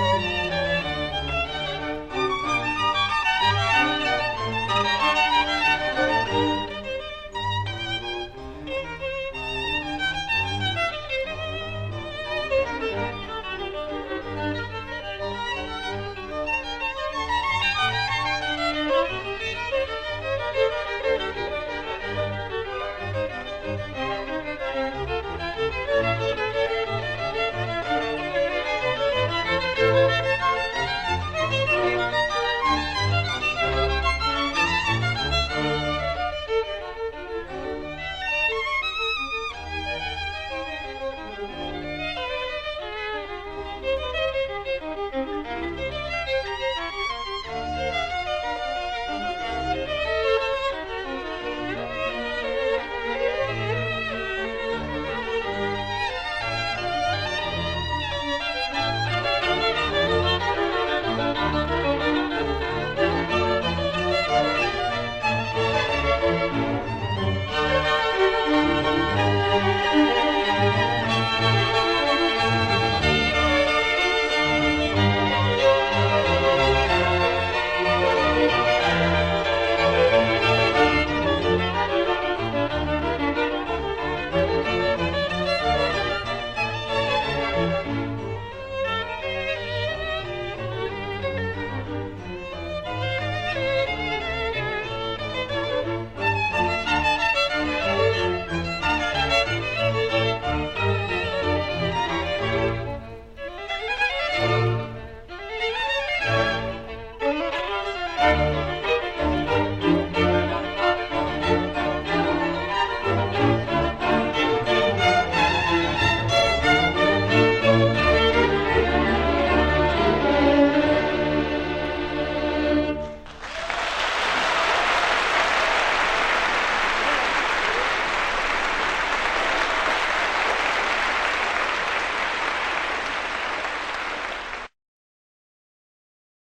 Música